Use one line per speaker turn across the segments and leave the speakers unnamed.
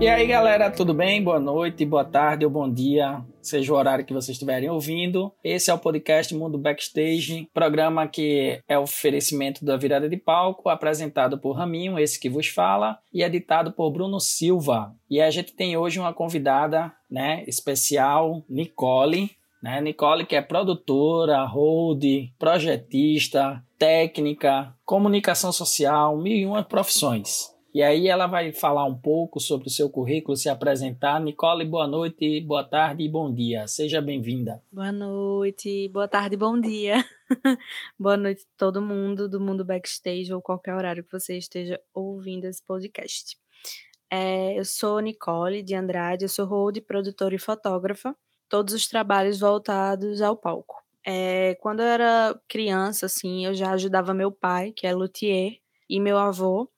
E aí, galera, tudo bem? Boa noite, boa tarde ou bom dia, seja o horário que vocês estiverem ouvindo. Esse é o podcast Mundo Backstage, programa que é oferecimento da virada de palco, apresentado por Raminho, esse que vos fala, e editado por Bruno Silva. E a gente tem hoje uma convidada, né, especial, Nicole, né? Nicole, que é produtora, hold, projetista, técnica, comunicação social, mil e uma profissões. E aí ela vai falar um pouco sobre o seu currículo, se apresentar. Nicole, boa noite, boa tarde e bom dia. Seja bem-vinda.
Boa noite, boa tarde, bom dia. boa noite a todo mundo do mundo backstage ou qualquer horário que você esteja ouvindo esse podcast. É, eu sou Nicole de Andrade, eu sou hold, produtora e fotógrafa. Todos os trabalhos voltados ao palco. É, quando eu era criança, assim, eu já ajudava meu pai, que é luthier, e meu avô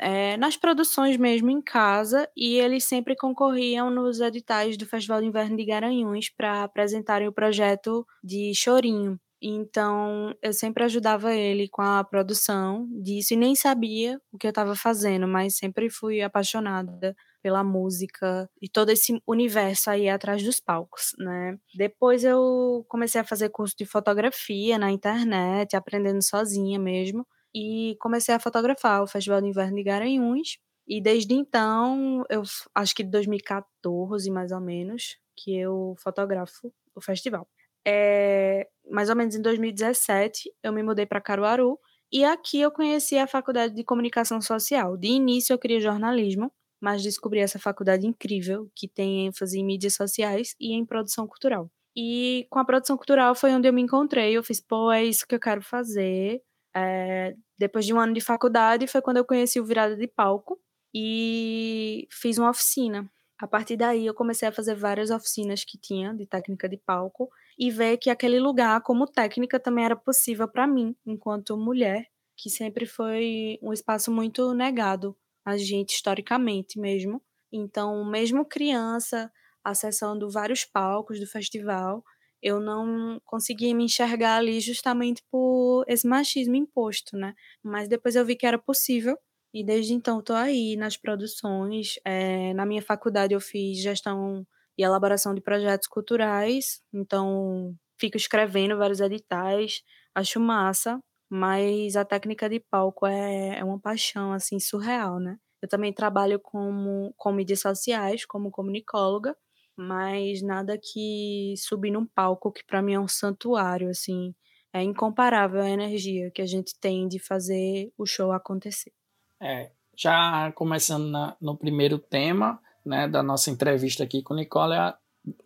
é, nas produções mesmo em casa e eles sempre concorriam nos editais do Festival de Inverno de Garanhuns para apresentarem o projeto de Chorinho. Então eu sempre ajudava ele com a produção disso e nem sabia o que eu estava fazendo, mas sempre fui apaixonada pela música e todo esse universo aí atrás dos palcos, né? Depois eu comecei a fazer curso de fotografia na internet, aprendendo sozinha mesmo e comecei a fotografar o Festival de Inverno de Garanhuns. E desde então, eu acho que de 2014 mais ou menos, que eu fotografo o festival. É, mais ou menos em 2017, eu me mudei para Caruaru e aqui eu conheci a faculdade de comunicação social. De início eu queria jornalismo, mas descobri essa faculdade incrível que tem ênfase em mídias sociais e em produção cultural. E com a produção cultural foi onde eu me encontrei. Eu fiz, pô, é isso que eu quero fazer. É, depois de um ano de faculdade, foi quando eu conheci o Virada de Palco e fiz uma oficina. A partir daí, eu comecei a fazer várias oficinas que tinha de técnica de palco e ver que aquele lugar, como técnica, também era possível para mim, enquanto mulher, que sempre foi um espaço muito negado a gente, historicamente mesmo. Então, mesmo criança, acessando vários palcos do festival, eu não conseguia me enxergar ali justamente por esse machismo imposto, né? Mas depois eu vi que era possível e desde então estou aí nas produções. É, na minha faculdade eu fiz gestão e elaboração de projetos culturais, então fico escrevendo vários editais, acho massa, mas a técnica de palco é, é uma paixão assim surreal, né? Eu também trabalho como, com mídias sociais, como comunicóloga, mas nada que subir num palco que para mim é um santuário, assim, é incomparável a energia que a gente tem de fazer o show acontecer.
É, já começando na, no primeiro tema, né, da nossa entrevista aqui com Nicole,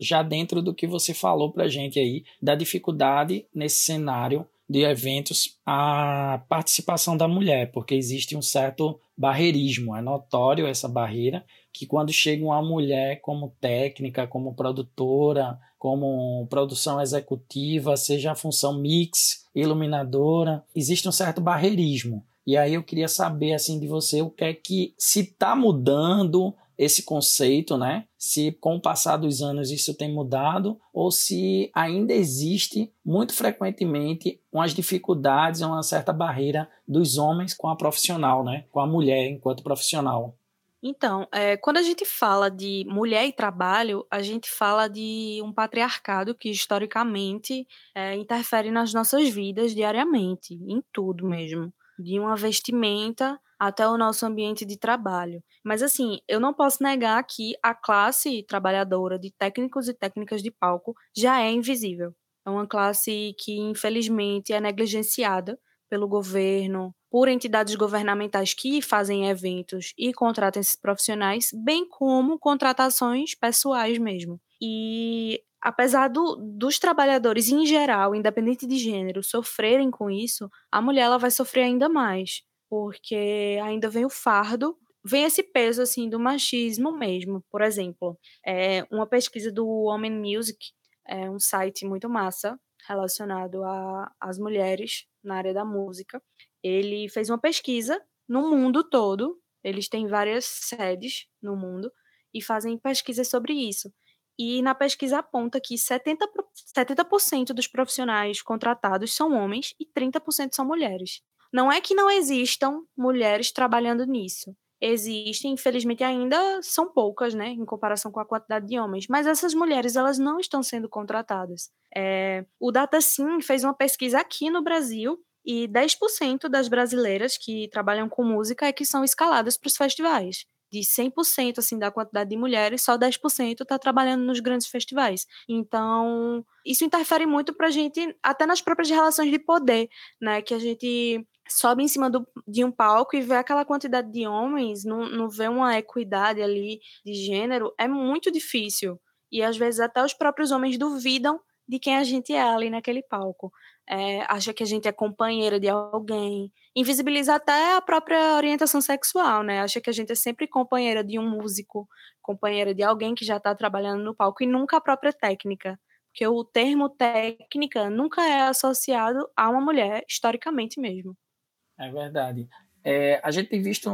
já dentro do que você falou pra gente aí, da dificuldade nesse cenário de eventos a participação da mulher, porque existe um certo barreirismo, é notório essa barreira, que quando chega uma mulher como técnica, como produtora, como produção executiva, seja a função mix, iluminadora, existe um certo barreirismo. E aí eu queria saber assim de você o que é que se está mudando esse conceito, né? Se com o passar dos anos isso tem mudado ou se ainda existe muito frequentemente umas dificuldades, uma certa barreira dos homens com a profissional, né? Com a mulher enquanto profissional.
Então, é, quando a gente fala de mulher e trabalho, a gente fala de um patriarcado que historicamente é, interfere nas nossas vidas diariamente, em tudo mesmo, de uma vestimenta até o nosso ambiente de trabalho. Mas assim, eu não posso negar que a classe trabalhadora de técnicos e técnicas de palco já é invisível. É uma classe que infelizmente é negligenciada pelo governo, por entidades governamentais que fazem eventos e contratam esses profissionais, bem como contratações pessoais mesmo. E apesar do, dos trabalhadores em geral, independente de gênero, sofrerem com isso, a mulher ela vai sofrer ainda mais, porque ainda vem o fardo, vem esse peso assim do machismo mesmo. Por exemplo, é uma pesquisa do Woman Music, é um site muito massa relacionado às mulheres na área da música. Ele fez uma pesquisa no mundo todo, eles têm várias sedes no mundo e fazem pesquisas sobre isso. E na pesquisa aponta que 70%, 70 dos profissionais contratados são homens e 30% são mulheres. Não é que não existam mulheres trabalhando nisso. Existem, infelizmente ainda são poucas, né, em comparação com a quantidade de homens, mas essas mulheres, elas não estão sendo contratadas. É, o DataSim fez uma pesquisa aqui no Brasil e 10% das brasileiras que trabalham com música é que são escaladas para os festivais de 100% assim da quantidade de mulheres, só 10% está trabalhando nos grandes festivais. Então, isso interfere muito para a gente, até nas próprias relações de poder, né? Que a gente sobe em cima do, de um palco e vê aquela quantidade de homens, não, não vê uma equidade ali de gênero, é muito difícil. E às vezes até os próprios homens duvidam de quem a gente é ali naquele palco. É, acha que a gente é companheira de alguém, invisibiliza até a própria orientação sexual, né? Acha que a gente é sempre companheira de um músico, companheira de alguém que já está trabalhando no palco e nunca a própria técnica. Porque o termo técnica nunca é associado a uma mulher, historicamente mesmo.
É verdade. É, a gente tem visto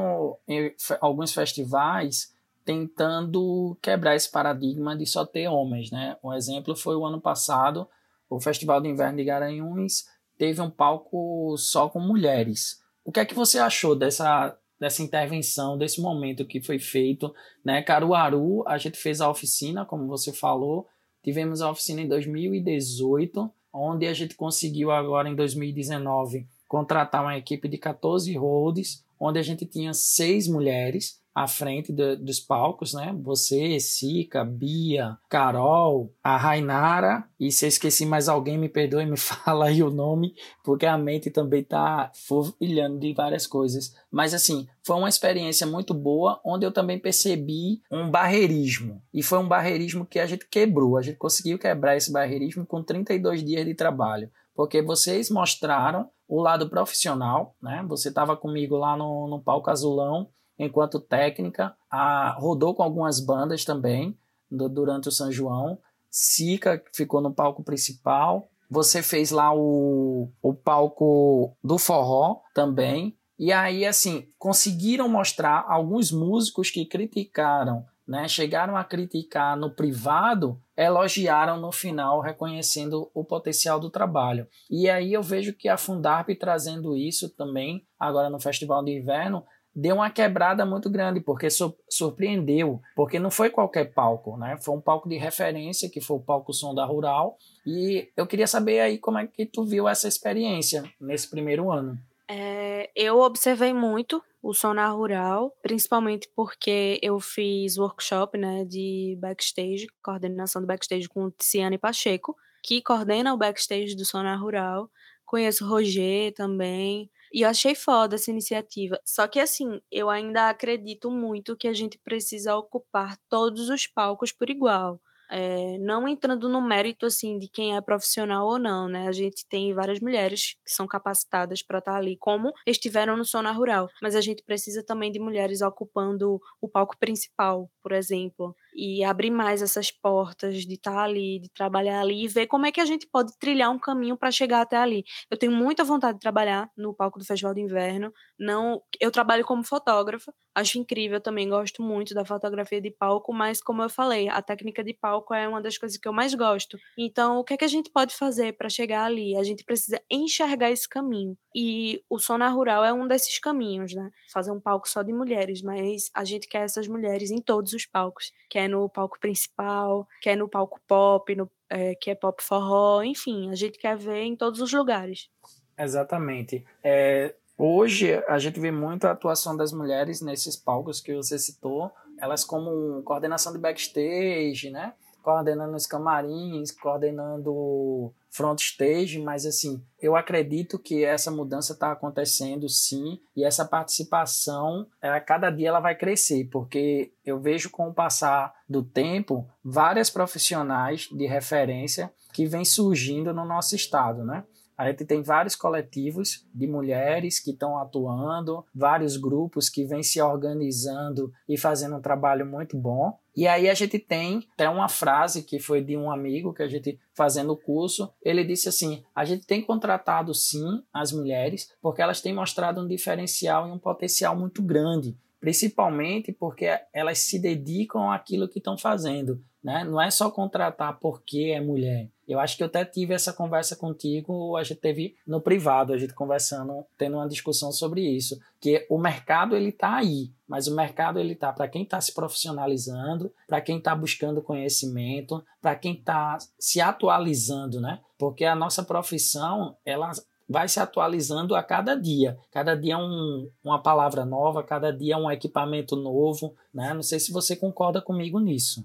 em alguns festivais tentando quebrar esse paradigma de só ter homens, né? Um exemplo foi o ano passado, o Festival de Inverno de Garanhuns teve um palco só com mulheres. O que é que você achou dessa, dessa intervenção, desse momento que foi feito? Né? Caruaru, a gente fez a oficina, como você falou, tivemos a oficina em 2018, onde a gente conseguiu agora em 2019 contratar uma equipe de 14 holds, onde a gente tinha seis mulheres à frente do, dos palcos, né? Você, Sica, Bia, Carol, a Rainara, e se eu esqueci mais alguém, me perdoe, me fala aí o nome, porque a mente também tá fervilhando de várias coisas. Mas assim, foi uma experiência muito boa, onde eu também percebi um barreirismo. E foi um barreirismo que a gente quebrou. A gente conseguiu quebrar esse barreirismo com 32 dias de trabalho. Porque vocês mostraram o lado profissional, né? Você estava comigo lá no, no palco azulão, enquanto técnica, a, rodou com algumas bandas também do, durante o São João. Sica ficou no palco principal. Você fez lá o, o palco do forró também. E aí, assim, conseguiram mostrar alguns músicos que criticaram, né? Chegaram a criticar no privado, elogiaram no final, reconhecendo o potencial do trabalho. E aí eu vejo que a Fundarp trazendo isso também, agora no Festival de Inverno, deu uma quebrada muito grande, porque surpreendeu, porque não foi qualquer palco, né? Foi um palco de referência, que foi o palco Som da Rural, e eu queria saber aí como é que tu viu essa experiência nesse primeiro ano.
É, eu observei muito o Som na Rural, principalmente porque eu fiz workshop né, de backstage, coordenação do backstage com Tiziane Pacheco, que coordena o backstage do Som na Rural. Conheço o Roger também, e eu achei foda essa iniciativa. Só que, assim, eu ainda acredito muito que a gente precisa ocupar todos os palcos por igual. É, não entrando no mérito assim de quem é profissional ou não, né? A gente tem várias mulheres que são capacitadas para estar tá ali, como estiveram no Sona Rural, mas a gente precisa também de mulheres ocupando o palco principal, por exemplo e abrir mais essas portas de estar tá ali, de trabalhar ali e ver como é que a gente pode trilhar um caminho para chegar até ali. Eu tenho muita vontade de trabalhar no palco do Festival de Inverno. Não, eu trabalho como fotógrafa, acho incrível, também gosto muito da fotografia de palco, mas como eu falei, a técnica de palco é uma das coisas que eu mais gosto. Então, o que é que a gente pode fazer para chegar ali? A gente precisa enxergar esse caminho. E o Sona Rural é um desses caminhos, né? Fazer um palco só de mulheres, mas a gente quer essas mulheres em todos os palcos, no palco principal, quer no palco pop, no, é, que é pop forró, enfim, a gente quer ver em todos os lugares.
Exatamente. É, hoje a gente vê muito a atuação das mulheres nesses palcos que você citou, elas como coordenação de backstage, né? Coordenando os camarins, coordenando front stage, mas assim, eu acredito que essa mudança está acontecendo sim, e essa participação, a cada dia ela vai crescer, porque eu vejo com o passar do tempo várias profissionais de referência que vêm surgindo no nosso estado, né? A gente tem vários coletivos de mulheres que estão atuando, vários grupos que vêm se organizando e fazendo um trabalho muito bom. E aí a gente tem até uma frase que foi de um amigo que a gente fazendo o curso, ele disse assim: "A gente tem contratado sim as mulheres, porque elas têm mostrado um diferencial e um potencial muito grande, principalmente porque elas se dedicam àquilo que estão fazendo. Né? Não é só contratar porque é mulher. Eu acho que eu até tive essa conversa contigo, a gente teve no privado, a gente conversando, tendo uma discussão sobre isso, que o mercado ele tá aí, mas o mercado ele tá para quem está se profissionalizando, para quem está buscando conhecimento, para quem está se atualizando, né? Porque a nossa profissão, ela vai se atualizando a cada dia. Cada dia é um, uma palavra nova, cada dia é um equipamento novo, né? Não sei se você concorda comigo nisso.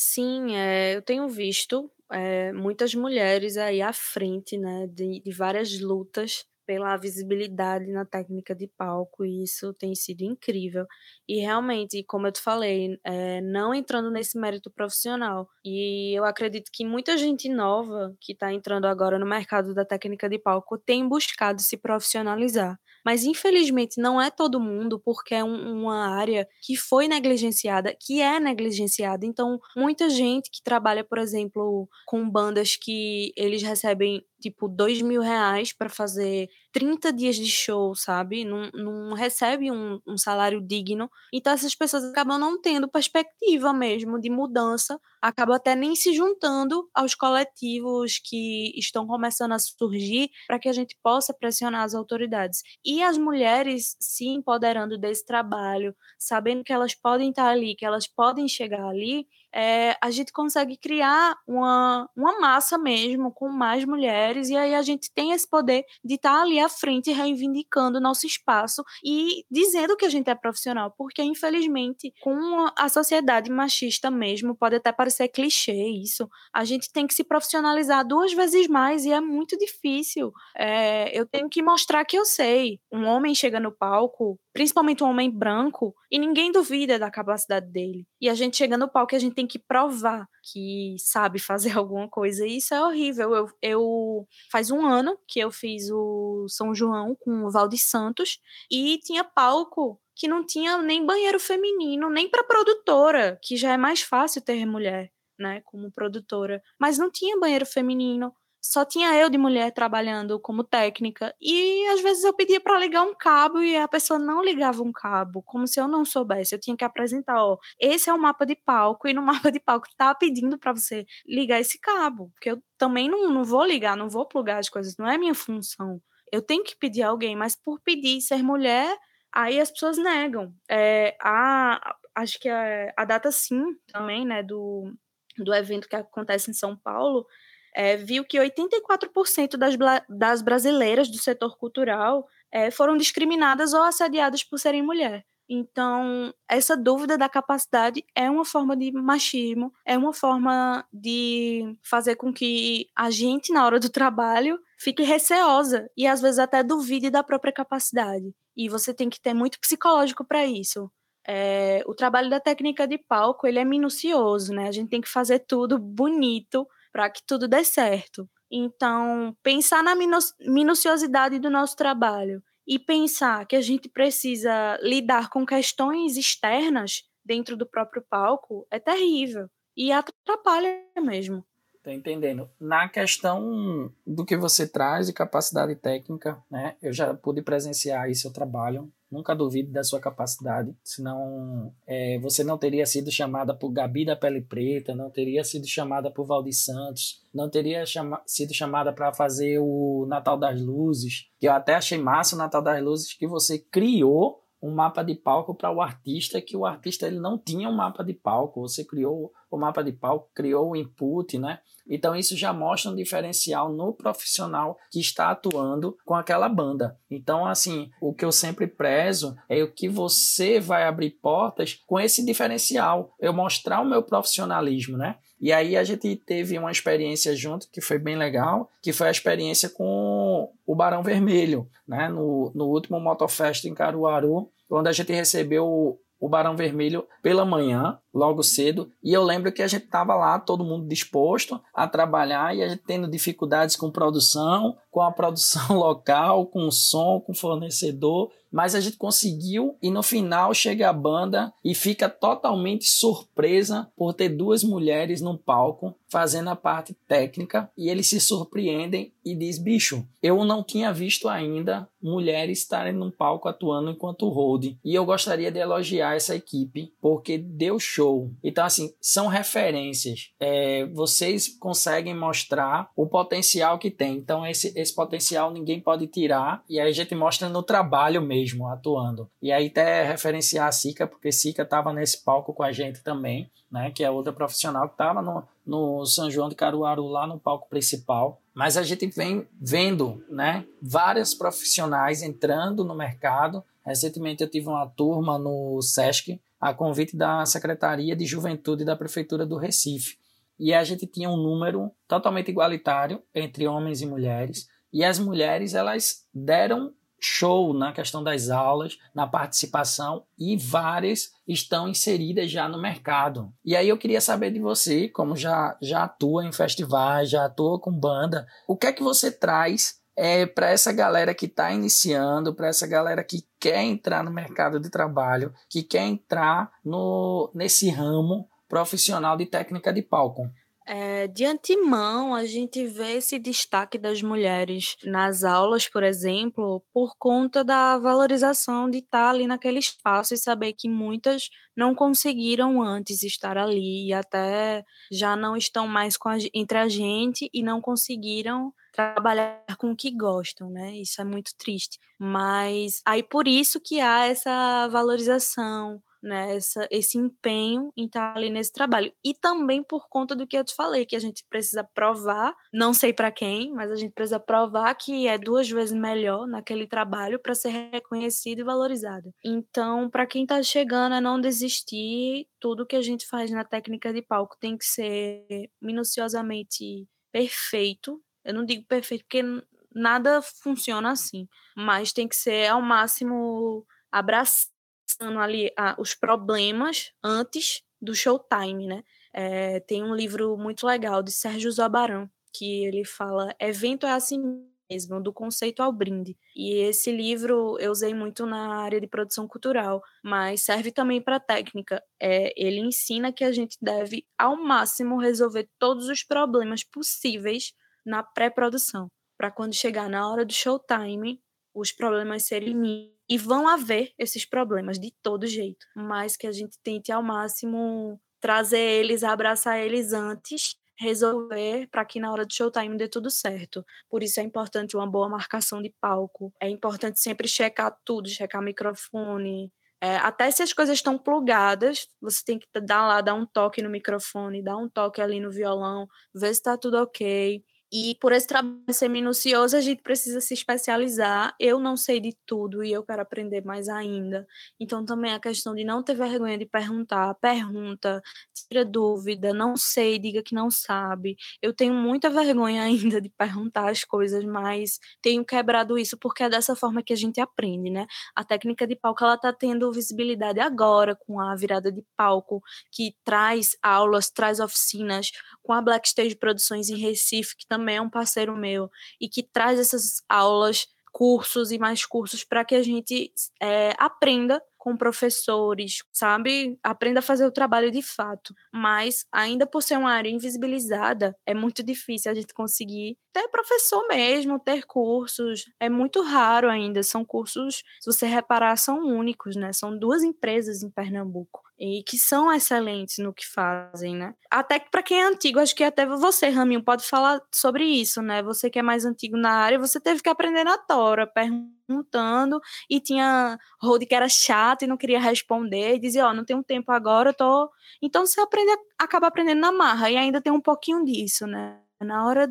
Sim, é, eu tenho visto é, muitas mulheres aí à frente, né, de, de várias lutas pela visibilidade na técnica de palco, e isso tem sido incrível. E realmente, como eu te falei, é, não entrando nesse mérito profissional. E eu acredito que muita gente nova que está entrando agora no mercado da técnica de palco tem buscado se profissionalizar. Mas infelizmente não é todo mundo, porque é um, uma área que foi negligenciada, que é negligenciada. Então, muita gente que trabalha, por exemplo, com bandas que eles recebem tipo, dois mil reais para fazer 30 dias de show, sabe? Não, não recebe um, um, salário digno. Então essas pessoas acabam não tendo perspectiva mesmo de mudança, acabam até nem se juntando aos coletivos que estão começando a surgir para que a gente possa pressionar as autoridades. E as mulheres se empoderando desse trabalho, sabendo que elas podem estar ali, que elas podem chegar ali, é, a gente consegue criar uma, uma massa mesmo com mais mulheres, e aí a gente tem esse poder de estar ali à frente reivindicando o nosso espaço e dizendo que a gente é profissional, porque infelizmente, com a sociedade machista mesmo, pode até parecer clichê isso, a gente tem que se profissionalizar duas vezes mais e é muito difícil. É, eu tenho que mostrar que eu sei. Um homem chega no palco, principalmente um homem branco, e ninguém duvida da capacidade dele. E a gente chega no palco e a gente tem que provar que sabe fazer alguma coisa. E isso é horrível. Eu, eu faz um ano que eu fiz o São João com o Valde Santos e tinha palco que não tinha nem banheiro feminino, nem para produtora, que já é mais fácil ter mulher, né, como produtora, mas não tinha banheiro feminino só tinha eu de mulher trabalhando como técnica e às vezes eu pedia para ligar um cabo e a pessoa não ligava um cabo, como se eu não soubesse. Eu tinha que apresentar, ó, esse é o mapa de palco e no mapa de palco tá pedindo para você ligar esse cabo, porque eu também não, não vou ligar, não vou plugar as coisas, não é minha função. Eu tenho que pedir a alguém, mas por pedir ser mulher, aí as pessoas negam. É, a, acho que a, a data sim também, né, do, do evento que acontece em São Paulo, é, viu que 84% das, das brasileiras do setor cultural é, foram discriminadas ou assediadas por serem mulher. Então, essa dúvida da capacidade é uma forma de machismo, é uma forma de fazer com que a gente, na hora do trabalho, fique receosa e às vezes até duvide da própria capacidade. E você tem que ter muito psicológico para isso. É, o trabalho da técnica de palco ele é minucioso, né? A gente tem que fazer tudo bonito para que tudo dê certo. Então, pensar na minuciosidade do nosso trabalho e pensar que a gente precisa lidar com questões externas dentro do próprio palco é terrível e atrapalha mesmo.
Tô entendendo. Na questão do que você traz de capacidade técnica, né? Eu já pude presenciar isso, eu trabalho Nunca duvide da sua capacidade, senão é, você não teria sido chamada por Gabi da Pele Preta, não teria sido chamada por Valdir Santos, não teria chama sido chamada para fazer o Natal das Luzes, que eu até achei massa o Natal das Luzes, que você criou um mapa de palco para o artista, que o artista ele não tinha um mapa de palco, você criou o mapa de palco, criou o input, né? Então isso já mostra um diferencial no profissional que está atuando com aquela banda. Então assim, o que eu sempre prezo é o que você vai abrir portas com esse diferencial, eu mostrar o meu profissionalismo, né? E aí a gente teve uma experiência junto que foi bem legal, que foi a experiência com o Barão Vermelho, né? No, no último Motofest em Caruaru, onde a gente recebeu o Barão Vermelho pela manhã, logo cedo, e eu lembro que a gente estava lá, todo mundo disposto a trabalhar e a gente tendo dificuldades com produção, com a produção local, com o som, com o fornecedor, mas a gente conseguiu e no final chega a banda e fica totalmente surpresa por ter duas mulheres no palco fazendo a parte técnica e eles se surpreendem e diz bicho eu não tinha visto ainda mulheres estarem no palco atuando enquanto hold e eu gostaria de elogiar essa equipe porque deu show show. Então, assim, são referências. É, vocês conseguem mostrar o potencial que tem. Então, esse, esse potencial ninguém pode tirar. E aí a gente mostra no trabalho mesmo, atuando. E aí até referenciar a Sica, porque Sica estava nesse palco com a gente também, né? Que é outra profissional que estava no, no São João de Caruaru, lá no palco principal. Mas a gente vem vendo, né? Várias profissionais entrando no mercado. Recentemente eu tive uma turma no SESC a convite da Secretaria de Juventude da Prefeitura do Recife. E a gente tinha um número totalmente igualitário entre homens e mulheres, e as mulheres elas deram show na questão das aulas, na participação e várias estão inseridas já no mercado. E aí eu queria saber de você, como já já atua em festivais, já atua com banda, o que é que você traz é, para essa galera que está iniciando, para essa galera que quer entrar no mercado de trabalho, que quer entrar no, nesse ramo profissional de técnica de palco.
É, de antemão, a gente vê esse destaque das mulheres nas aulas, por exemplo, por conta da valorização de estar ali naquele espaço e saber que muitas não conseguiram antes estar ali e até já não estão mais a, entre a gente e não conseguiram trabalhar com o que gostam, né? Isso é muito triste. Mas aí por isso que há essa valorização, né, essa, esse empenho em estar ali nesse trabalho. E também por conta do que eu te falei, que a gente precisa provar, não sei para quem, mas a gente precisa provar que é duas vezes melhor naquele trabalho para ser reconhecido e valorizado. Então, para quem está chegando, é não desistir. Tudo que a gente faz na técnica de palco tem que ser minuciosamente perfeito. Eu não digo perfeito porque nada funciona assim, mas tem que ser ao máximo abraçado ali os problemas antes do showtime, né? É, tem um livro muito legal de Sérgio Zobarão, que ele fala Evento é assim mesmo, do conceito ao brinde. E esse livro eu usei muito na área de produção cultural, mas serve também para técnica. É, ele ensina que a gente deve, ao máximo, resolver todos os problemas possíveis na pré-produção, para quando chegar na hora do showtime, os problemas serem mínimos e vão haver esses problemas de todo jeito, mas que a gente tente ao máximo trazer eles, abraçar eles antes, resolver para que na hora do showtime dê tudo certo. Por isso é importante uma boa marcação de palco, é importante sempre checar tudo, checar microfone, é, até se as coisas estão plugadas, você tem que dar lá, dar um toque no microfone, dar um toque ali no violão, ver se está tudo ok. E por esse trabalho ser minucioso, a gente precisa se especializar. Eu não sei de tudo e eu quero aprender mais ainda. Então, também a questão de não ter vergonha de perguntar, pergunta, tira dúvida, não sei, diga que não sabe. Eu tenho muita vergonha ainda de perguntar as coisas, mas tenho quebrado isso porque é dessa forma que a gente aprende, né? A técnica de palco, ela tá tendo visibilidade agora com a virada de palco, que traz aulas, traz oficinas, com a Black Stage Produções em Recife, que também é um parceiro meu, e que traz essas aulas, cursos e mais cursos para que a gente é, aprenda com professores, sabe? Aprenda a fazer o trabalho de fato. Mas, ainda por ser uma área invisibilizada, é muito difícil a gente conseguir ter professor mesmo, ter cursos. É muito raro ainda. São cursos, se você reparar, são únicos, né? São duas empresas em Pernambuco e que são excelentes no que fazem, né? Até que para quem é antigo, acho que até você, Raminho, pode falar sobre isso, né? Você que é mais antigo na área, você teve que aprender na tora, perguntando, e tinha road que era chato e não queria responder, e dizia, ó, oh, não tenho tempo agora, eu tô... Então você aprende, acaba aprendendo na marra, e ainda tem um pouquinho disso, né? Na hora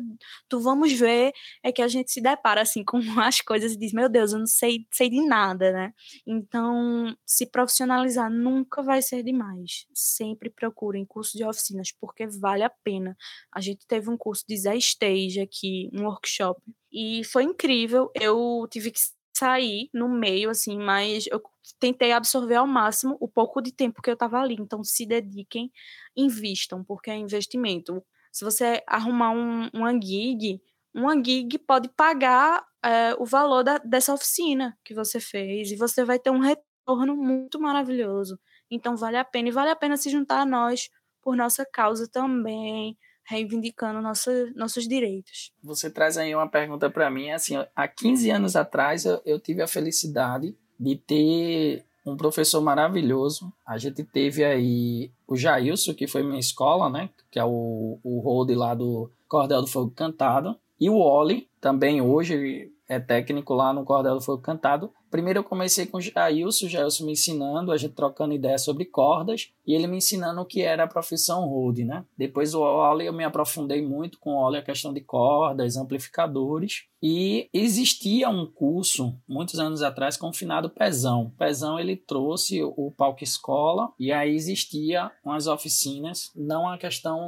do vamos ver, é que a gente se depara assim com as coisas e diz: Meu Deus, eu não sei, sei de nada, né? Então, se profissionalizar nunca vai ser demais. Sempre procurem curso de oficinas, porque vale a pena. A gente teve um curso de Zé Stage aqui, um workshop, e foi incrível. Eu tive que sair no meio, assim, mas eu tentei absorver ao máximo o pouco de tempo que eu estava ali. Então, se dediquem, invistam, porque é investimento se você arrumar um, uma gig, uma gig pode pagar é, o valor da, dessa oficina que você fez e você vai ter um retorno muito maravilhoso. Então vale a pena e vale a pena se juntar a nós por nossa causa também, reivindicando nossa, nossos direitos.
Você traz aí uma pergunta para mim, assim, há 15 anos atrás eu, eu tive a felicidade de ter um professor maravilhoso. A gente teve aí o Jailson, que foi minha escola, né? Que é o, o Rode lá do Cordel do Fogo Cantado. E o Oli, também hoje é técnico lá no Cordel do Fogo Cantado. Primeiro eu comecei com o Jailson, o Jailson me ensinando, a gente trocando ideias sobre cordas e ele me ensinando o que era a profissão Rode, né? Depois o Oli eu me aprofundei muito com o Oli a questão de cordas, amplificadores e existia um curso muitos anos atrás com o finado Pezão. Pezão ele trouxe o palco escola e aí existia umas oficinas, não a questão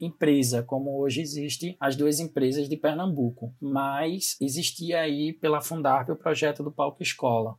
empresa como hoje existe as duas empresas de Pernambuco, mas existia aí pela Fundarp o projeto do palco escola.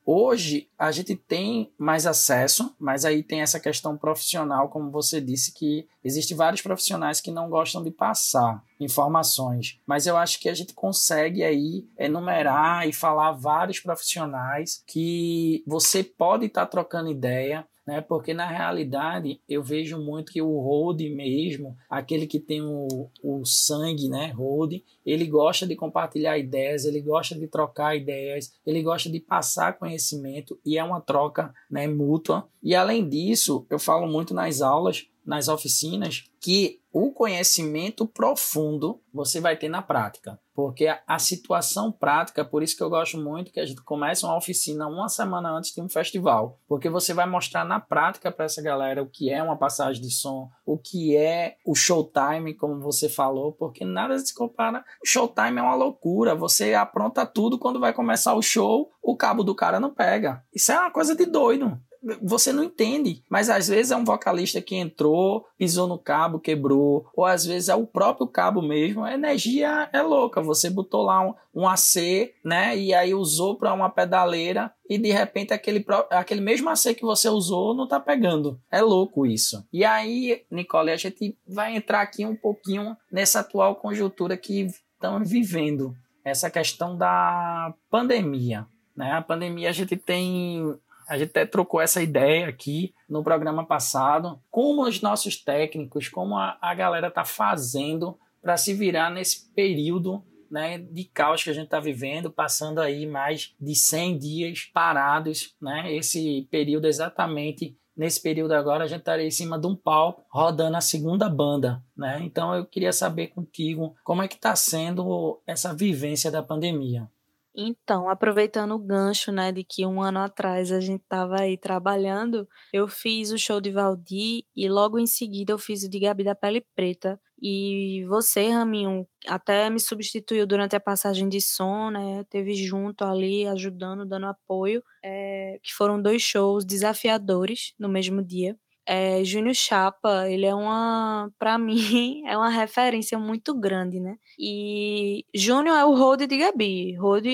Hoje a gente tem mais acesso, mas aí tem essa questão profissional, como você disse, que existe vários profissionais que não gostam de passar informações, mas eu acho que a gente consegue aí enumerar e falar vários profissionais que você pode estar tá trocando ideia né? Porque na realidade eu vejo muito que o Rode mesmo, aquele que tem o, o sangue, né, Rode, ele gosta de compartilhar ideias, ele gosta de trocar ideias, ele gosta de passar conhecimento e é uma troca, né, mútua. E além disso, eu falo muito nas aulas nas oficinas que o conhecimento profundo você vai ter na prática. Porque a, situação prática, por isso que eu gosto muito que a gente comece uma oficina uma semana antes de um festival. Porque você vai mostrar na prática para essa galera o que é uma passagem de som, o que é o showtime, como você falou, porque nada se compara. O showtime é uma loucura. Você apronta tudo quando vai começar o show, o cabo do cara não pega. Isso é uma coisa de doido você não entende. Mas às vezes é um vocalista que entrou, pisou no cabo, quebrou, ou às vezes é o próprio cabo mesmo. A energia é louca. Você botou lá um, um AC, né? E aí usou para uma pedaleira e de repente aquele, aquele mesmo AC que você usou não tá pegando. É louco isso. E aí, Nicole, a gente vai entrar aqui um pouquinho nessa atual conjuntura que estamos vivendo. Essa questão da pandemia. Né? A pandemia a gente tem a gente até trocou essa ideia aqui no programa passado. Como os nossos técnicos, como a, a galera tá fazendo para se virar nesse período né, de caos que a gente está vivendo, passando aí mais de 100 dias parados, né? Esse período exatamente nesse período agora a gente estaria em cima de um palco rodando a segunda banda, né? Então eu queria saber contigo como é que está sendo essa vivência da pandemia.
Então, aproveitando o gancho, né, de que um ano atrás a gente estava aí trabalhando, eu fiz o show de Valdir e logo em seguida eu fiz o de Gabi da Pele Preta. E você, Raminho, até me substituiu durante a passagem de som, né? Teve junto ali, ajudando, dando apoio, é, que foram dois shows desafiadores no mesmo dia. É, Júnior Chapa, ele é uma, para mim, é uma referência muito grande, né? E Júnior é o road de Gabi, road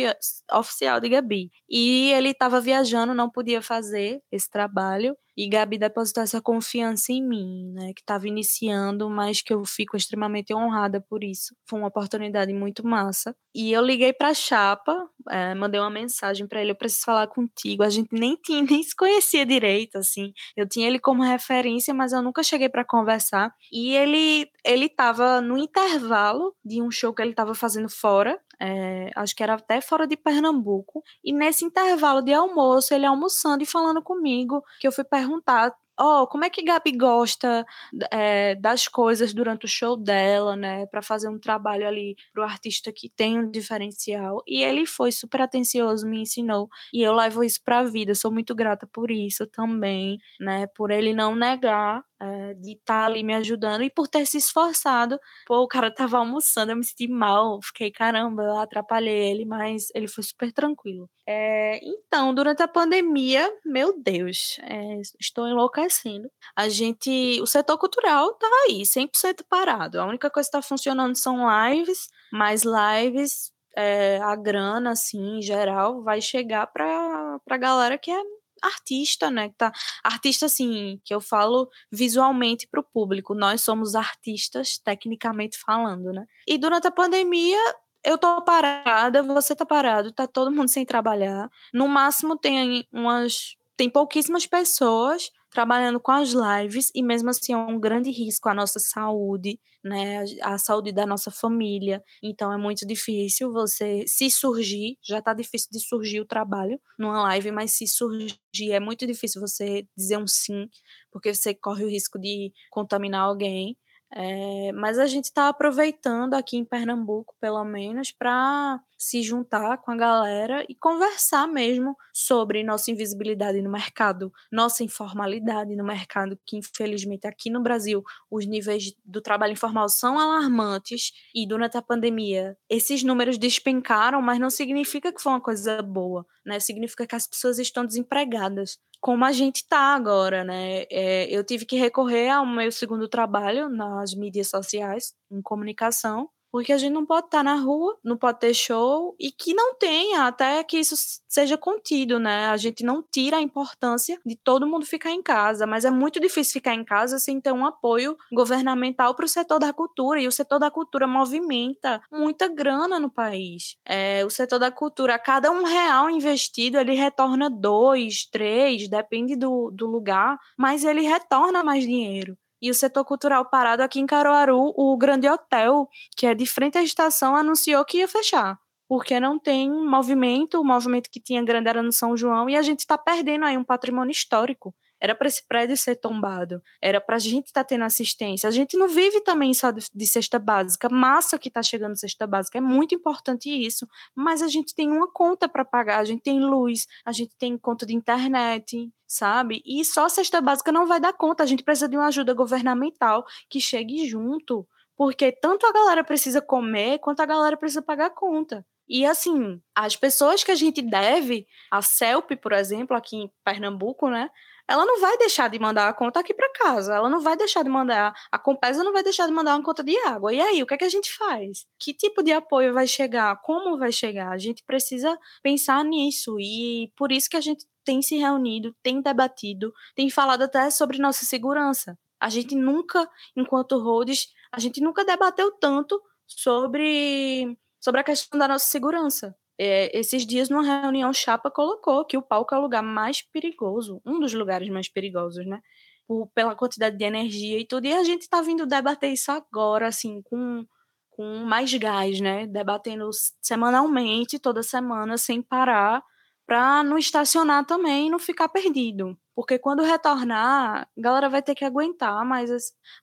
oficial de Gabi. E ele estava viajando, não podia fazer esse trabalho. E Gabi depositou essa confiança em mim, né? Que estava iniciando, mas que eu fico extremamente honrada por isso. Foi uma oportunidade muito massa. E eu liguei para Chapa, é, mandei uma mensagem para ele: eu preciso falar contigo. A gente nem tinha, nem se conhecia direito, assim. Eu tinha ele como referência, mas eu nunca cheguei para conversar. E ele ele estava no intervalo de um show que ele estava fazendo fora é, acho que era até fora de Pernambuco. E nesse intervalo de almoço, ele almoçando e falando comigo, que eu fui perguntar oh, como é que Gabi gosta é, das coisas durante o show dela, né, para fazer um trabalho ali pro artista que tem um diferencial. E ele foi super atencioso, me ensinou, e eu levo isso para a vida. Sou muito grata por isso também, né, por ele não negar é, de estar tá ali me ajudando e por ter se esforçado. Pô, o cara tava almoçando, eu me senti mal, fiquei, caramba, eu atrapalhei ele, mas ele foi super tranquilo. É, então, durante a pandemia, meu Deus, é, estou enlouquecendo. A gente, o setor cultural tá aí, 100% parado. A única coisa que está funcionando são lives, mas lives é, a grana, assim, em geral, vai chegar para a galera que é artista, né? Tá, artista, assim, que eu falo visualmente para o público. Nós somos artistas, tecnicamente falando, né? E durante a pandemia, eu tô parada, você tá parado, tá todo mundo sem trabalhar. No máximo tem umas. Tem pouquíssimas pessoas trabalhando com as lives e mesmo assim é um grande risco à nossa saúde, né, a saúde da nossa família. Então é muito difícil você se surgir, já está difícil de surgir o trabalho numa live, mas se surgir é muito difícil você dizer um sim, porque você corre o risco de contaminar alguém. É, mas a gente está aproveitando aqui em Pernambuco, pelo menos, para se juntar com a galera e conversar mesmo sobre nossa invisibilidade no mercado, nossa informalidade no mercado, que infelizmente aqui no Brasil os níveis do trabalho informal são alarmantes e durante a pandemia esses números despencaram, mas não significa que foi uma coisa boa, né? Significa que as pessoas estão desempregadas como a gente está agora, né? É, eu tive que recorrer ao meu segundo trabalho nas mídias sociais, em comunicação, porque a gente não pode estar na rua, não pode ter show e que não tenha, até que isso seja contido, né? A gente não tira a importância de todo mundo ficar em casa, mas é muito difícil ficar em casa sem ter um apoio governamental para o setor da cultura. E o setor da cultura movimenta muita grana no país. É, o setor da cultura, a cada um real investido, ele retorna dois, três, depende do, do lugar, mas ele retorna mais dinheiro e o setor cultural parado aqui em Caruaru, o Grande Hotel, que é de frente à estação, anunciou que ia fechar. Porque não tem movimento, o movimento que tinha grande era no São João, e a gente está perdendo aí um patrimônio histórico. Era para esse prédio ser tombado, era para a gente estar tá tendo assistência. A gente não vive também só de, de cesta básica. Massa que está chegando cesta básica, é muito importante isso. Mas a gente tem uma conta para pagar, a gente tem luz, a gente tem conta de internet, sabe? E só cesta básica não vai dar conta. A gente precisa de uma ajuda governamental que chegue junto, porque tanto a galera precisa comer quanto a galera precisa pagar a conta. E assim, as pessoas que a gente deve, a CELP, por exemplo, aqui em Pernambuco, né? Ela não vai deixar de mandar a conta aqui para casa, ela não vai deixar de mandar, a Compesa não vai deixar de mandar uma conta de água. E aí, o que é que a gente faz? Que tipo de apoio vai chegar? Como vai chegar? A gente precisa pensar nisso e por isso que a gente tem se reunido, tem debatido, tem falado até sobre nossa segurança. A gente nunca, enquanto Rhodes, a gente nunca debateu tanto sobre sobre a questão da nossa segurança é, esses dias, numa reunião, Chapa colocou que o palco é o lugar mais perigoso, um dos lugares mais perigosos, né? Por, pela quantidade de energia e tudo. E a gente está vindo debater isso agora, assim, com, com mais gás, né? Debatendo semanalmente, toda semana, sem parar, para não estacionar também e não ficar perdido. Porque quando retornar, a galera vai ter que aguentar, mas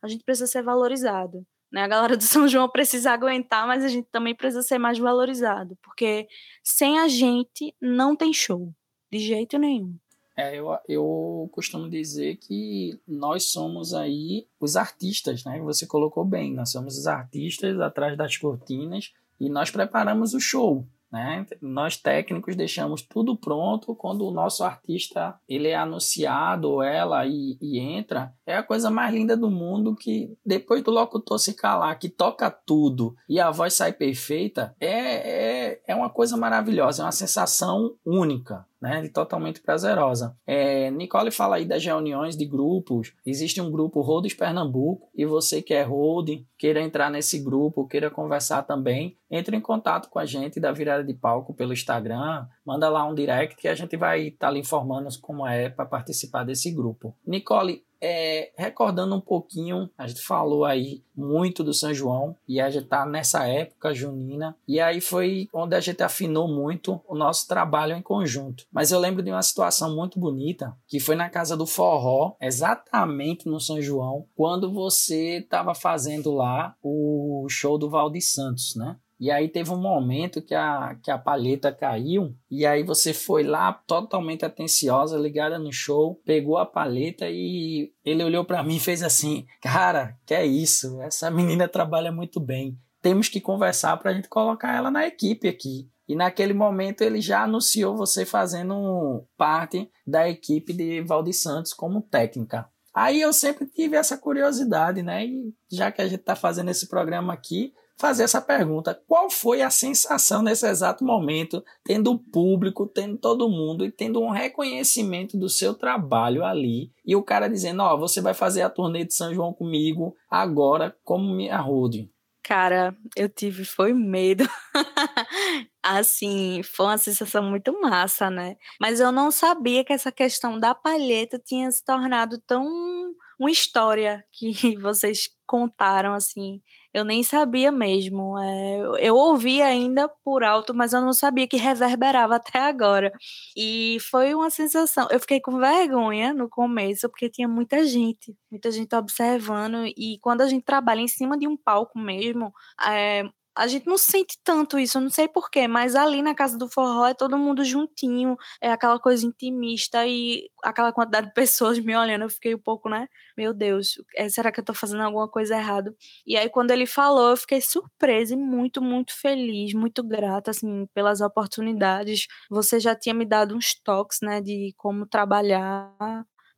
a gente precisa ser valorizado. Né? A galera do São João precisa aguentar, mas a gente também precisa ser mais valorizado, porque sem a gente não tem show, de jeito nenhum.
É, eu, eu costumo dizer que nós somos aí os artistas, né? Você colocou bem, nós somos os artistas atrás das cortinas e nós preparamos o show. Né? Nós técnicos deixamos tudo pronto quando o nosso artista ele é anunciado ou ela e, e, entra é a coisa mais linda do mundo que depois do locutor se calar que toca tudo e a voz sai perfeita é, é, é uma coisa maravilhosa é uma sensação única né, de totalmente prazerosa. É, Nicole fala aí das reuniões de grupos. Existe um grupo Rodes Pernambuco e você que é Rode, queira entrar nesse grupo, queira conversar também, entre em contato com a gente da Virada de Palco pelo Instagram, manda lá um direct que a gente vai estar tá lhe informando como é para participar desse grupo. Nicole, é, recordando um pouquinho, a gente falou aí muito do São João e a gente tá nessa época junina e aí foi onde a gente afinou muito o nosso trabalho em conjunto. Mas eu lembro de uma situação muito bonita que foi na casa do Forró, exatamente no São João, quando você estava fazendo lá o show do Valdir Santos, né? E aí teve um momento que a, que a palheta caiu, e aí você foi lá totalmente atenciosa, ligada no show, pegou a palheta e ele olhou para mim e fez assim: Cara, que é isso? Essa menina trabalha muito bem. Temos que conversar para a gente colocar ela na equipe aqui. E naquele momento ele já anunciou você fazendo parte da equipe de Valdir Santos como técnica. Aí eu sempre tive essa curiosidade, né? E já que a gente está fazendo esse programa aqui, fazer essa pergunta: qual foi a sensação nesse exato momento, tendo o público, tendo todo mundo e tendo um reconhecimento do seu trabalho ali, e o cara dizendo: Ó, oh, você vai fazer a turnê de São João comigo agora, como minha road?
Cara, eu tive foi medo. assim, foi uma sensação muito massa, né? Mas eu não sabia que essa questão da palheta tinha se tornado tão uma história que vocês contaram assim eu nem sabia mesmo. É, eu ouvi ainda por alto, mas eu não sabia que reverberava até agora. E foi uma sensação. Eu fiquei com vergonha no começo, porque tinha muita gente, muita gente observando. E quando a gente trabalha em cima de um palco mesmo, é, a gente não sente tanto isso, eu não sei porquê, mas ali na casa do forró é todo mundo juntinho, é aquela coisa intimista e aquela quantidade de pessoas me olhando, eu fiquei um pouco, né? Meu Deus, é, será que eu tô fazendo alguma coisa errada? E aí, quando ele falou, eu fiquei surpresa e muito, muito feliz, muito grata, assim, pelas oportunidades. Você já tinha me dado uns toques, né, de como trabalhar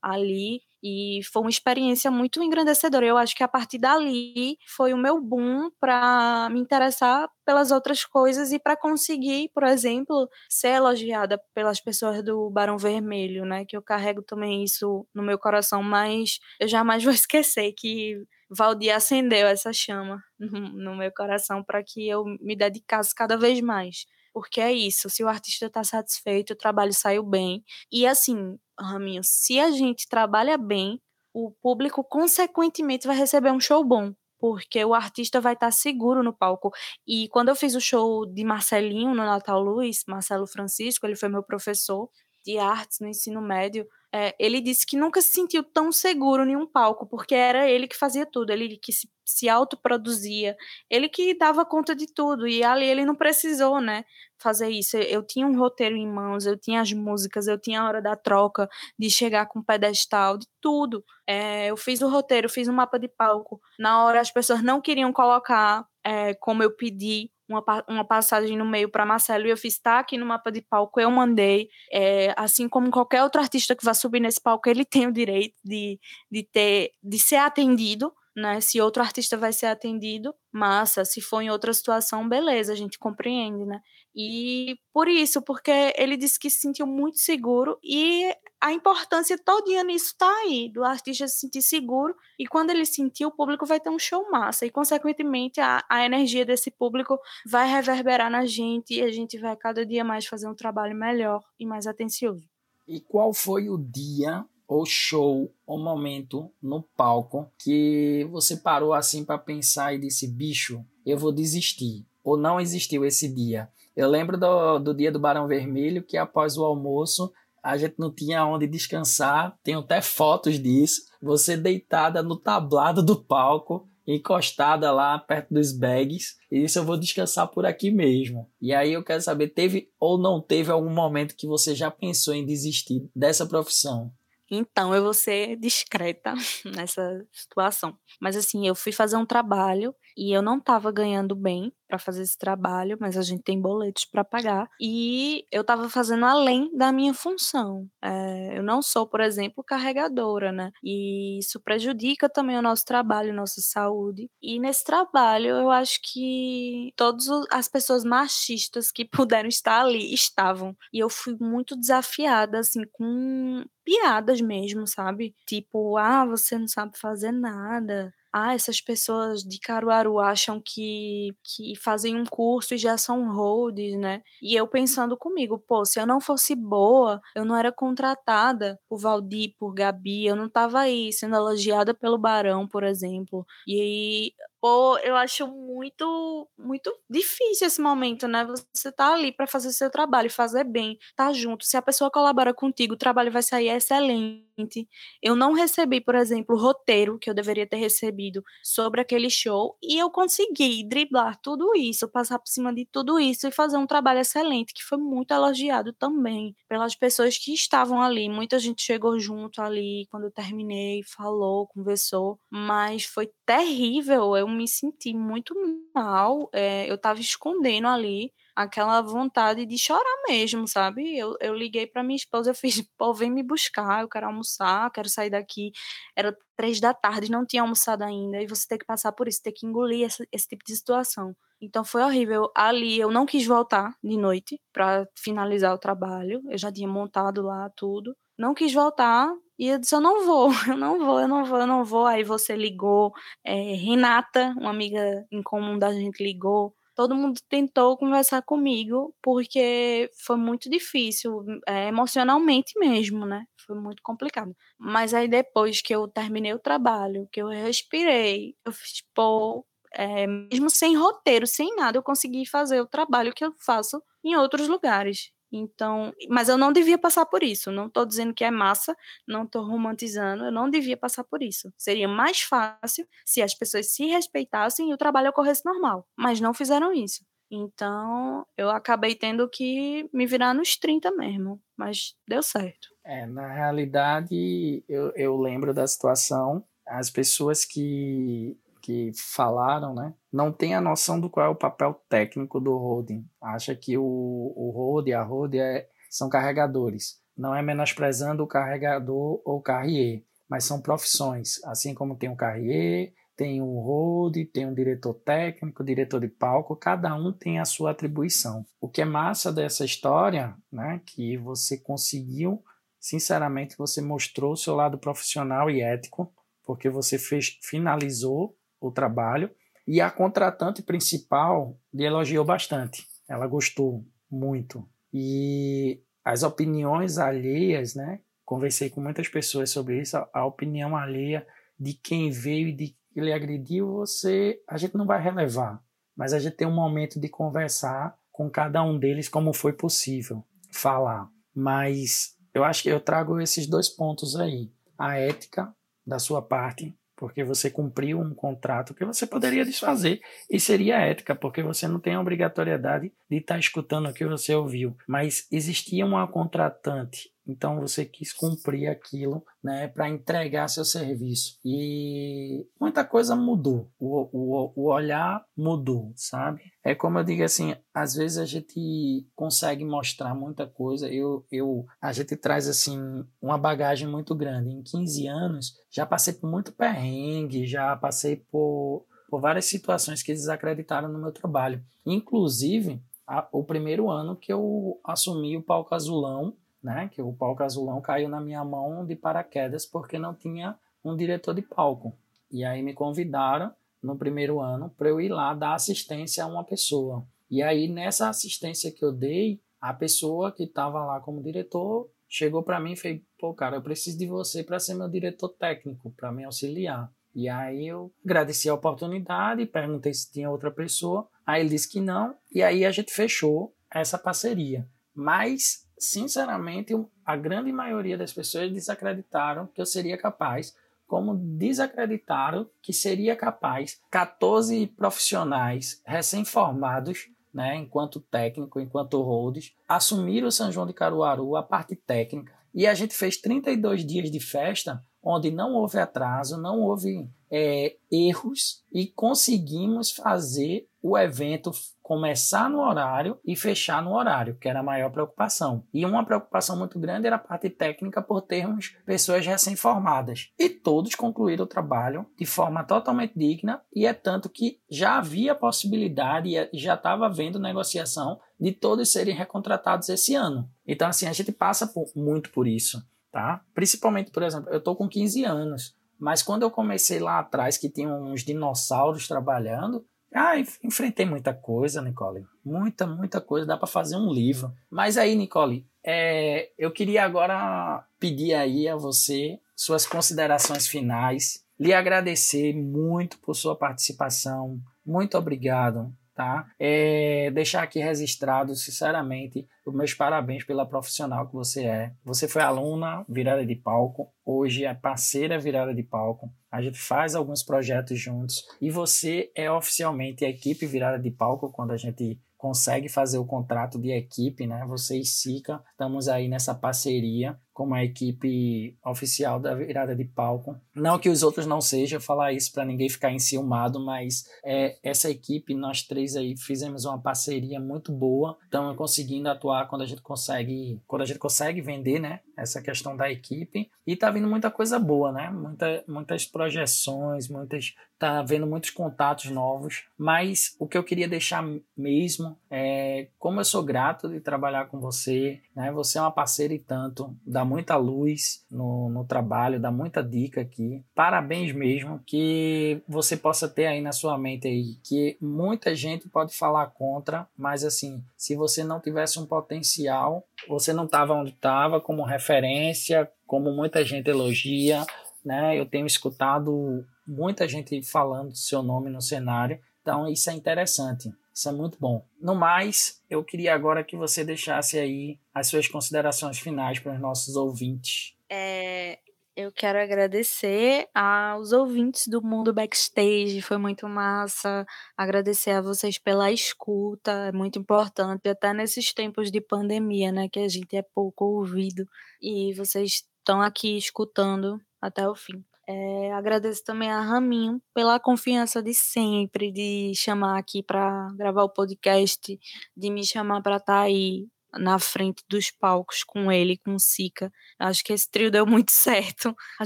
ali e foi uma experiência muito engrandecedora. Eu acho que a partir dali foi o meu boom para me interessar pelas outras coisas e para conseguir, por exemplo, ser elogiada pelas pessoas do Barão Vermelho, né? Que eu carrego também isso no meu coração, mas eu jamais vou esquecer que Valdir acendeu essa chama no meu coração para que eu me dedicasse cada vez mais porque é isso, se o artista está satisfeito, o trabalho saiu bem. E assim, Raminho, se a gente trabalha bem, o público consequentemente vai receber um show bom, porque o artista vai estar seguro no palco. E quando eu fiz o show de Marcelinho no Natal Luz, Marcelo Francisco, ele foi meu professor de artes no ensino médio, é, ele disse que nunca se sentiu tão seguro em um palco, porque era ele que fazia tudo, ele que se, se autoproduzia, ele que dava conta de tudo, e ali ele não precisou, né, fazer isso. Eu tinha um roteiro em mãos, eu tinha as músicas, eu tinha a hora da troca, de chegar com pedestal, de tudo. É, eu fiz o roteiro, fiz um mapa de palco. Na hora as pessoas não queriam colocar é, como eu pedi uma, uma passagem no meio para Marcelo e eu fiz tá aqui no mapa de palco, eu mandei. É, assim como qualquer outro artista que vai subir nesse palco, ele tem o direito de, de ter de ser atendido. Né? Se outro artista vai ser atendido, massa. Se for em outra situação, beleza, a gente compreende, né? E por isso, porque ele disse que se sentiu muito seguro e a importância todinha nisso está aí, do artista se sentir seguro e quando ele sentir, o público vai ter um show massa e, consequentemente, a, a energia desse público vai reverberar na gente e a gente vai cada dia mais fazer um trabalho melhor e mais atencioso.
E qual foi o dia ou show ou momento no palco que você parou assim para pensar e disse, bicho, eu vou desistir? Ou não existiu esse dia? Eu lembro do, do dia do Barão Vermelho, que após o almoço a gente não tinha onde descansar. Tenho até fotos disso. Você deitada no tablado do palco, encostada lá perto dos bags. E isso eu vou descansar por aqui mesmo. E aí eu quero saber, teve ou não teve algum momento que você já pensou em desistir dessa profissão?
Então, eu vou ser discreta nessa situação. Mas assim, eu fui fazer um trabalho e eu não estava ganhando bem para fazer esse trabalho, mas a gente tem boletos para pagar e eu estava fazendo além da minha função. É, eu não sou, por exemplo, carregadora, né? E isso prejudica também o nosso trabalho, nossa saúde. E nesse trabalho, eu acho que todas as pessoas machistas que puderam estar ali estavam. E eu fui muito desafiada, assim, com piadas mesmo, sabe? Tipo, ah, você não sabe fazer nada ah, essas pessoas de Caruaru acham que, que fazem um curso e já são holds, né? E eu pensando comigo, pô, se eu não fosse boa, eu não era contratada por Valdir, por Gabi, eu não tava aí sendo elogiada pelo Barão, por exemplo. E aí Pô, eu acho muito, muito difícil esse momento, né? Você tá ali para fazer seu trabalho, fazer bem, tá junto. Se a pessoa colabora contigo, o trabalho vai sair excelente. Eu não recebi, por exemplo, o roteiro que eu deveria ter recebido sobre aquele show e eu consegui driblar tudo isso, passar por cima de tudo isso e fazer um trabalho excelente, que foi muito elogiado também pelas pessoas que estavam ali. Muita gente chegou junto ali quando eu terminei, falou, conversou, mas foi terrível. Eu me senti muito mal. É, eu tava escondendo ali aquela vontade de chorar mesmo, sabe? Eu, eu liguei para minha esposa, eu fiz, pô, vem me buscar, eu quero almoçar, quero sair daqui. Era três da tarde, não tinha almoçado ainda, e você tem que passar por isso, ter que engolir esse tipo de situação. Então foi horrível. Ali eu não quis voltar de noite para finalizar o trabalho. Eu já tinha montado lá tudo. Não quis voltar e eu disse: Eu não vou, eu não vou, eu não vou, eu não vou. Aí você ligou, é, Renata, uma amiga em comum da gente, ligou. Todo mundo tentou conversar comigo, porque foi muito difícil, é, emocionalmente mesmo, né? Foi muito complicado. Mas aí depois que eu terminei o trabalho, que eu respirei, eu fiz, pô, é, mesmo sem roteiro, sem nada, eu consegui fazer o trabalho que eu faço em outros lugares. Então, mas eu não devia passar por isso. Não estou dizendo que é massa, não estou romantizando, eu não devia passar por isso. Seria mais fácil se as pessoas se respeitassem e o trabalho ocorresse normal. Mas não fizeram isso. Então, eu acabei tendo que me virar nos 30 mesmo. Mas deu certo.
É, na realidade, eu, eu lembro da situação. As pessoas que que falaram, né, não tem a noção do qual é o papel técnico do holding. Acha que o, o holding, a holding é, são carregadores. Não é menosprezando o carregador ou carrier, mas são profissões. Assim como tem o carrier, tem o hold, tem um diretor técnico, diretor de palco, cada um tem a sua atribuição. O que é massa dessa história, né, que você conseguiu, sinceramente, você mostrou o seu lado profissional e ético, porque você fez, finalizou o trabalho e a contratante principal lhe elogiou bastante. Ela gostou muito. E as opiniões alheias, né? Conversei com muitas pessoas sobre isso. A, opinião alheia de quem veio e de que lhe agrediu, você, a gente não vai relevar, mas a gente tem um momento de conversar com cada um deles como foi possível falar. Mas eu acho que eu trago esses dois pontos aí: a ética da sua parte porque você cumpriu um contrato que você poderia desfazer e seria ética, porque você não tem a obrigatoriedade de estar tá escutando o que você ouviu. Mas existia uma contratante então você quis cumprir aquilo, né, para entregar seu serviço. E muita coisa mudou. O, o, o olhar mudou, sabe? É como eu digo assim, às vezes a gente consegue mostrar muita coisa. Eu, eu, a gente traz assim uma bagagem muito grande. Em 15 anos já passei por muito perrengue, já passei por, por várias situações que desacreditaram no meu trabalho. Inclusive, a, o primeiro ano que eu assumi o palco azulão né? Que o palco azulão caiu na minha mão de paraquedas porque não tinha um diretor de palco. E aí me convidaram no primeiro ano para eu ir lá dar assistência a uma pessoa. E aí nessa assistência que eu dei, a pessoa que estava lá como diretor chegou para mim e fez: "Pô, cara, eu preciso de você para ser meu diretor técnico, para me auxiliar". E aí eu agradeci a oportunidade, perguntei se tinha outra pessoa. Aí ele disse que não, e aí a gente fechou essa parceria. Mas sinceramente, a grande maioria das pessoas desacreditaram que eu seria capaz, como desacreditaram que seria capaz 14 profissionais recém-formados, né, enquanto técnico, enquanto holds, assumir o São João de Caruaru, a parte técnica, e a gente fez 32 dias de festa onde não houve atraso, não houve é, erros e conseguimos fazer o evento começar no horário e fechar no horário, que era a maior preocupação. E uma preocupação muito grande era a parte técnica por termos pessoas recém-formadas. E todos concluíram o trabalho de forma totalmente digna e é tanto que já havia possibilidade e já estava havendo negociação de todos serem recontratados esse ano. Então assim, a gente passa por, muito por isso tá? Principalmente, por exemplo, eu tô com 15 anos, mas quando eu comecei lá atrás, que tinha uns dinossauros trabalhando, ah, enfrentei muita coisa, Nicole. Muita, muita coisa. Dá para fazer um livro. Mas aí, Nicole, é, eu queria agora pedir aí a você suas considerações finais. Lhe agradecer muito por sua participação. Muito obrigado tá? É, deixar aqui registrado, sinceramente, os meus parabéns pela profissional que você é. Você foi aluna virada de palco, hoje é parceira virada de palco. A gente faz alguns projetos juntos e você é oficialmente a equipe virada de palco quando a gente consegue fazer o contrato de equipe, né? Você e Sica, estamos aí nessa parceria como a equipe oficial da virada de palco. Não que os outros não sejam, falar isso para ninguém ficar enciumado, mas é, essa equipe, nós três aí fizemos uma parceria muito boa, estamos conseguindo atuar quando a gente consegue, quando a gente consegue vender, né? Essa questão da equipe e tá vindo muita coisa boa, né? Muita, muitas projeções, muitas tá vendo muitos contatos novos, mas o que eu queria deixar mesmo é como eu sou grato de trabalhar com você, né? Você é uma parceira e tanto, dá muita luz no, no trabalho, dá muita dica aqui. Parabéns mesmo, que você possa ter aí na sua mente aí que muita gente pode falar contra, mas assim, se você não tivesse um potencial, você não estava onde estava como referência, como muita gente elogia, né? Eu tenho escutado muita gente falando do seu nome no cenário, então isso é interessante, isso é muito bom. No mais, eu queria agora que você deixasse aí as suas considerações finais para os nossos ouvintes.
É, eu quero agradecer aos ouvintes do Mundo Backstage, foi muito massa. Agradecer a vocês pela escuta, é muito importante, até nesses tempos de pandemia, né, que a gente é pouco ouvido e vocês estão aqui escutando até o fim. É, agradeço também a Raminho pela confiança de sempre, de chamar aqui para gravar o podcast, de me chamar para estar tá aí na frente dos palcos com ele, com o Sica. Acho que esse trio deu muito certo. A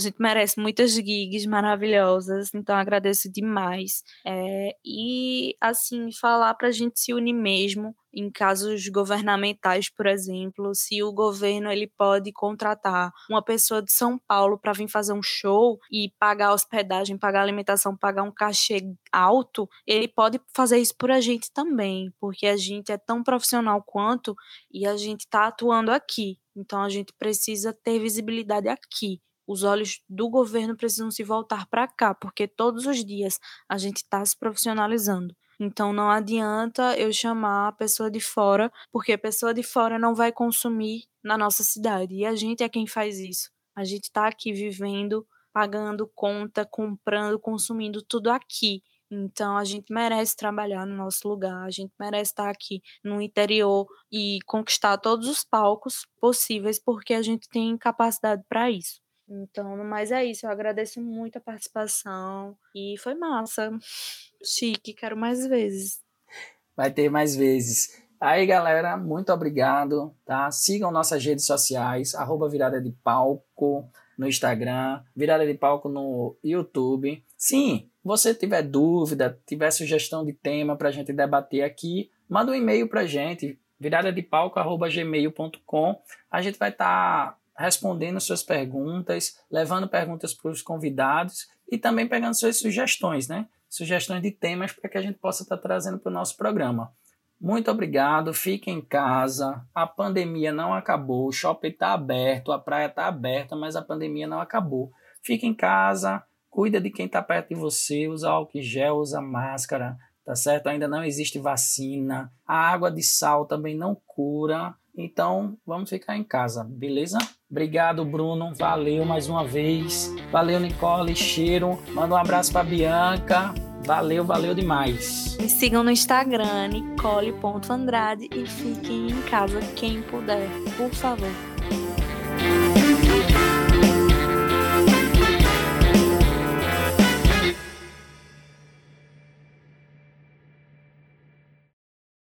gente merece muitas gigs maravilhosas, então agradeço demais. É, e, assim, falar para a gente se unir mesmo em casos governamentais, por exemplo, se o governo ele pode contratar uma pessoa de São Paulo para vir fazer um show e pagar hospedagem, pagar alimentação, pagar um cachê alto, ele pode fazer isso por a gente também, porque a gente é tão profissional quanto e a gente está atuando aqui. Então a gente precisa ter visibilidade aqui. Os olhos do governo precisam se voltar para cá, porque todos os dias a gente está se profissionalizando. Então não adianta eu chamar a pessoa de fora, porque a pessoa de fora não vai consumir na nossa cidade. E a gente é quem faz isso. A gente está aqui vivendo, pagando conta, comprando, consumindo tudo aqui. Então a gente merece trabalhar no nosso lugar, a gente merece estar aqui no interior e conquistar todos os palcos possíveis, porque a gente tem capacidade para isso. Então, mas é isso, eu agradeço muito a participação e foi massa. Chique, quero mais vezes.
Vai ter mais vezes. Aí, galera, muito obrigado, tá? Sigam nossas redes sociais, arroba Virada de Palco no Instagram, Virada de Palco no YouTube. Sim, você tiver dúvida, tiver sugestão de tema para a gente debater aqui, manda um e-mail para a gente, viradadepalco.gmail.com. A gente vai estar tá respondendo suas perguntas, levando perguntas para os convidados e também pegando suas sugestões, né? Sugestões de temas para que a gente possa estar tá trazendo para o nosso programa. Muito obrigado, fique em casa. A pandemia não acabou, o shopping está aberto, a praia está aberta, mas a pandemia não acabou. Fique em casa, cuida de quem está perto de você, usa álcool gel, usa máscara, tá certo? Ainda não existe vacina. A água de sal também não cura. Então, vamos ficar em casa, beleza? Obrigado, Bruno. Valeu mais uma vez. Valeu, Nicole. Cheiro. Manda um abraço para Bianca. Valeu, valeu demais.
Me sigam no Instagram, nicole.andrade e fiquem em casa quem puder, por favor.